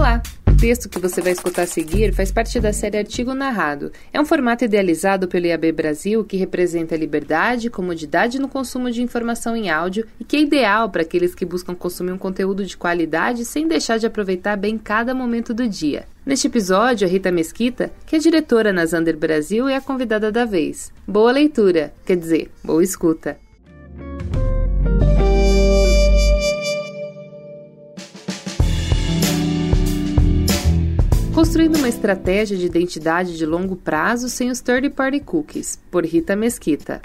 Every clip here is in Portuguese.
Olá! O texto que você vai escutar a seguir faz parte da série Artigo Narrado. É um formato idealizado pelo IAB Brasil que representa liberdade e comodidade no consumo de informação em áudio e que é ideal para aqueles que buscam consumir um conteúdo de qualidade sem deixar de aproveitar bem cada momento do dia. Neste episódio, a Rita Mesquita, que é diretora na Zander Brasil, é a convidada da vez. Boa leitura, quer dizer, boa escuta. Construindo uma estratégia de identidade de longo prazo sem os third-party cookies, por Rita Mesquita.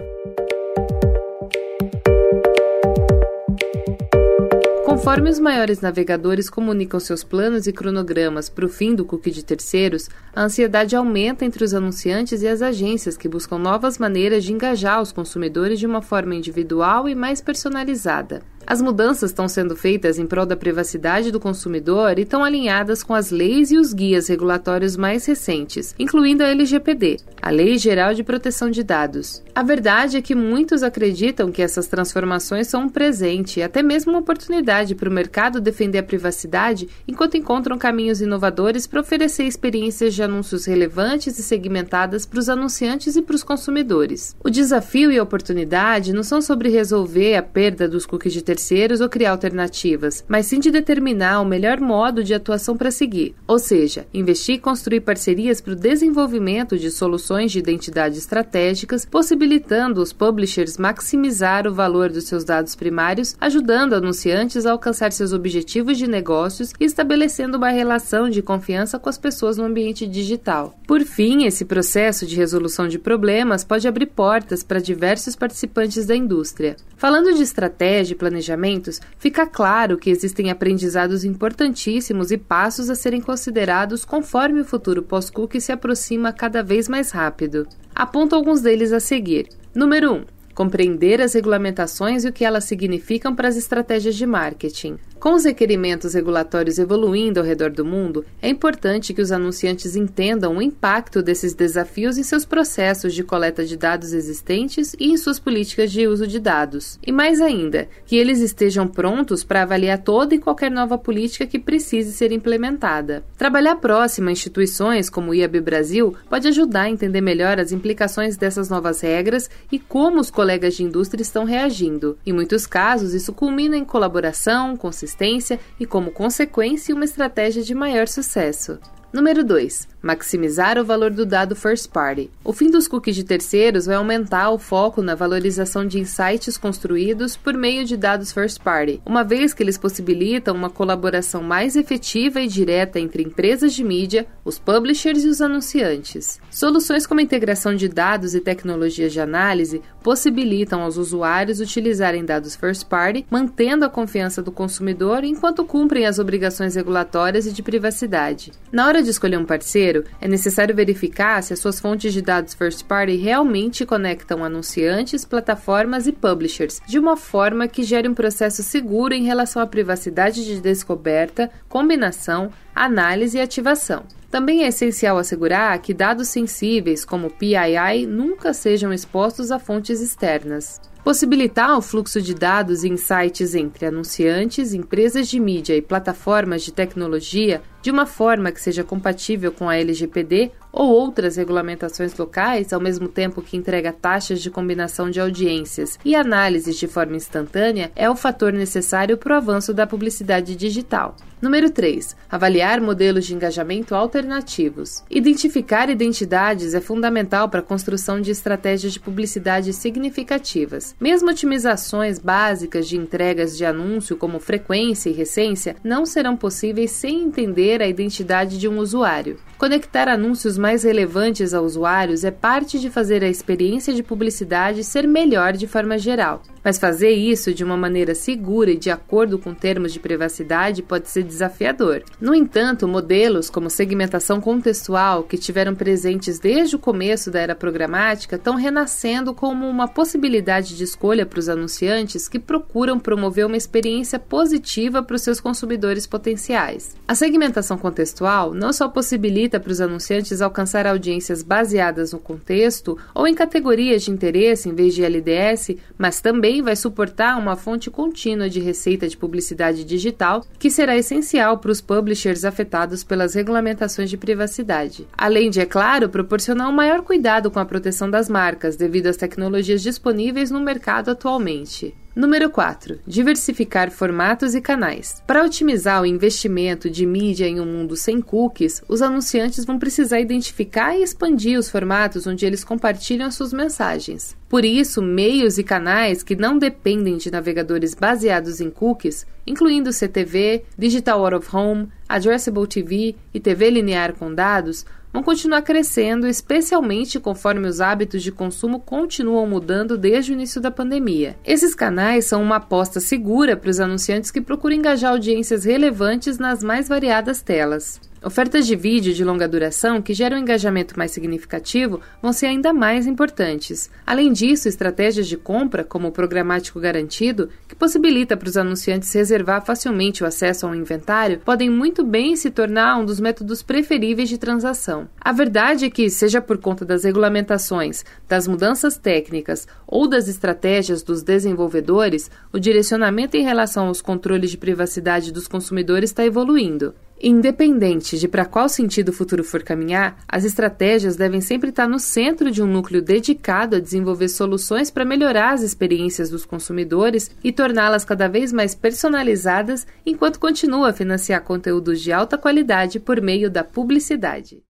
Conforme os maiores navegadores comunicam seus planos e cronogramas para o fim do cookie de terceiros, a ansiedade aumenta entre os anunciantes e as agências que buscam novas maneiras de engajar os consumidores de uma forma individual e mais personalizada. As mudanças estão sendo feitas em prol da privacidade do consumidor e estão alinhadas com as leis e os guias regulatórios mais recentes, incluindo a LGPD, a Lei Geral de Proteção de Dados. A verdade é que muitos acreditam que essas transformações são um presente e até mesmo uma oportunidade para o mercado defender a privacidade enquanto encontram caminhos inovadores para oferecer experiências de anúncios relevantes e segmentadas para os anunciantes e para os consumidores. O desafio e a oportunidade não são sobre resolver a perda dos cookies de terceiros ou criar alternativas, mas sim de determinar o melhor modo de atuação para seguir, ou seja, investir e construir parcerias para o desenvolvimento de soluções de identidade estratégicas, possibilitando os publishers maximizar o valor dos seus dados primários, ajudando anunciantes a alcançar seus objetivos de negócios e estabelecendo uma relação de confiança com as pessoas no ambiente digital. Por fim, esse processo de resolução de problemas pode abrir portas para diversos participantes da indústria. Falando de estratégia e planejamentos, fica claro que existem aprendizados importantíssimos e passos a serem considerados conforme o futuro pós-cookie se aproxima cada vez mais rápido. Aponto alguns deles a seguir. Número 1. Um, compreender as regulamentações e o que elas significam para as estratégias de marketing. Com os requerimentos regulatórios evoluindo ao redor do mundo, é importante que os anunciantes entendam o impacto desses desafios em seus processos de coleta de dados existentes e em suas políticas de uso de dados. E mais ainda, que eles estejam prontos para avaliar toda e qualquer nova política que precise ser implementada. Trabalhar próximo a instituições como o IAB Brasil pode ajudar a entender melhor as implicações dessas novas regras e como os colegas de indústria estão reagindo. Em muitos casos, isso culmina em colaboração, consistência consistência e, como consequência, uma estratégia de maior sucesso. Número 2. Maximizar o valor do dado first party. O fim dos cookies de terceiros vai aumentar o foco na valorização de insights construídos por meio de dados first party, uma vez que eles possibilitam uma colaboração mais efetiva e direta entre empresas de mídia, os publishers e os anunciantes. Soluções como a integração de dados e tecnologias de análise possibilitam aos usuários utilizarem dados first party, mantendo a confiança do consumidor enquanto cumprem as obrigações regulatórias e de privacidade. Na hora de escolher um parceiro, é necessário verificar se as suas fontes de dados first party realmente conectam anunciantes, plataformas e publishers de uma forma que gere um processo seguro em relação à privacidade de descoberta, combinação, análise e ativação. Também é essencial assegurar que dados sensíveis, como PII, nunca sejam expostos a fontes externas. Possibilitar o fluxo de dados e insights entre anunciantes, empresas de mídia e plataformas de tecnologia de uma forma que seja compatível com a LGPD ou outras regulamentações locais, ao mesmo tempo que entrega taxas de combinação de audiências e análises de forma instantânea, é o fator necessário para o avanço da publicidade digital. Número 3. Avaliar modelos de engajamento alternativos. Identificar identidades é fundamental para a construção de estratégias de publicidade significativas. Mesmo otimizações básicas de entregas de anúncio, como frequência e recência, não serão possíveis sem entender a identidade de um usuário. Conectar anúncios mais relevantes a usuários é parte de fazer a experiência de publicidade ser melhor de forma geral. Mas fazer isso de uma maneira segura e de acordo com termos de privacidade pode ser desafiador. No entanto, modelos como segmentação contextual, que tiveram presentes desde o começo da era programática, estão renascendo como uma possibilidade de escolha para os anunciantes que procuram promover uma experiência positiva para os seus consumidores potenciais. A segmentação contextual não só possibilita para os anunciantes alcançar audiências baseadas no contexto ou em categorias de interesse em vez de LDS, mas também também vai suportar uma fonte contínua de receita de publicidade digital que será essencial para os publishers afetados pelas regulamentações de privacidade. Além de, é claro, proporcionar um maior cuidado com a proteção das marcas devido às tecnologias disponíveis no mercado atualmente. Número 4. Diversificar formatos e canais. Para otimizar o investimento de mídia em um mundo sem cookies, os anunciantes vão precisar identificar e expandir os formatos onde eles compartilham suas mensagens. Por isso, meios e canais que não dependem de navegadores baseados em cookies, incluindo CTV, Digital Out of Home, Addressable TV e TV linear com dados, vão continuar crescendo, especialmente conforme os hábitos de consumo continuam mudando desde o início da pandemia. Esses canais são uma aposta segura para os anunciantes que procuram engajar audiências relevantes nas mais variadas telas. Ofertas de vídeo de longa duração que geram um engajamento mais significativo vão ser ainda mais importantes. Além disso, estratégias de compra, como o programático garantido, que possibilita para os anunciantes reservar facilmente o acesso ao inventário, podem muito bem se tornar um dos métodos preferíveis de transação. A verdade é que, seja por conta das regulamentações, das mudanças técnicas ou das estratégias dos desenvolvedores, o direcionamento em relação aos controles de privacidade dos consumidores está evoluindo. Independente de para qual sentido o futuro for caminhar, as estratégias devem sempre estar no centro de um núcleo dedicado a desenvolver soluções para melhorar as experiências dos consumidores e torná-las cada vez mais personalizadas, enquanto continua a financiar conteúdos de alta qualidade por meio da publicidade.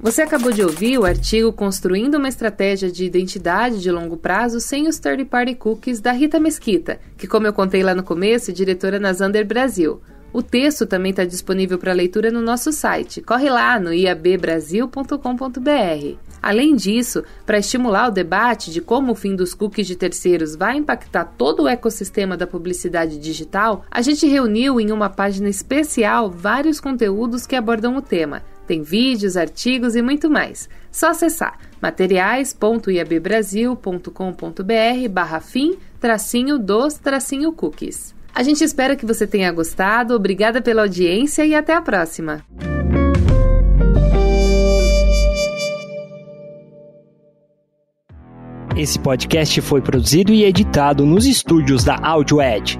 Você acabou de ouvir o artigo Construindo uma Estratégia de Identidade de Longo Prazo sem os Third Party Cookies da Rita Mesquita, que, como eu contei lá no começo, é diretora na Zander Brasil. O texto também está disponível para leitura no nosso site. Corre lá no iabbrasil.com.br. Além disso, para estimular o debate de como o fim dos cookies de terceiros vai impactar todo o ecossistema da publicidade digital, a gente reuniu em uma página especial vários conteúdos que abordam o tema. Tem vídeos, artigos e muito mais. Só acessar materiais.iabbrasil.com.br barra fim tracinho dos tracinho cookies. A gente espera que você tenha gostado, obrigada pela audiência e até a próxima! Esse podcast foi produzido e editado nos estúdios da AudioEd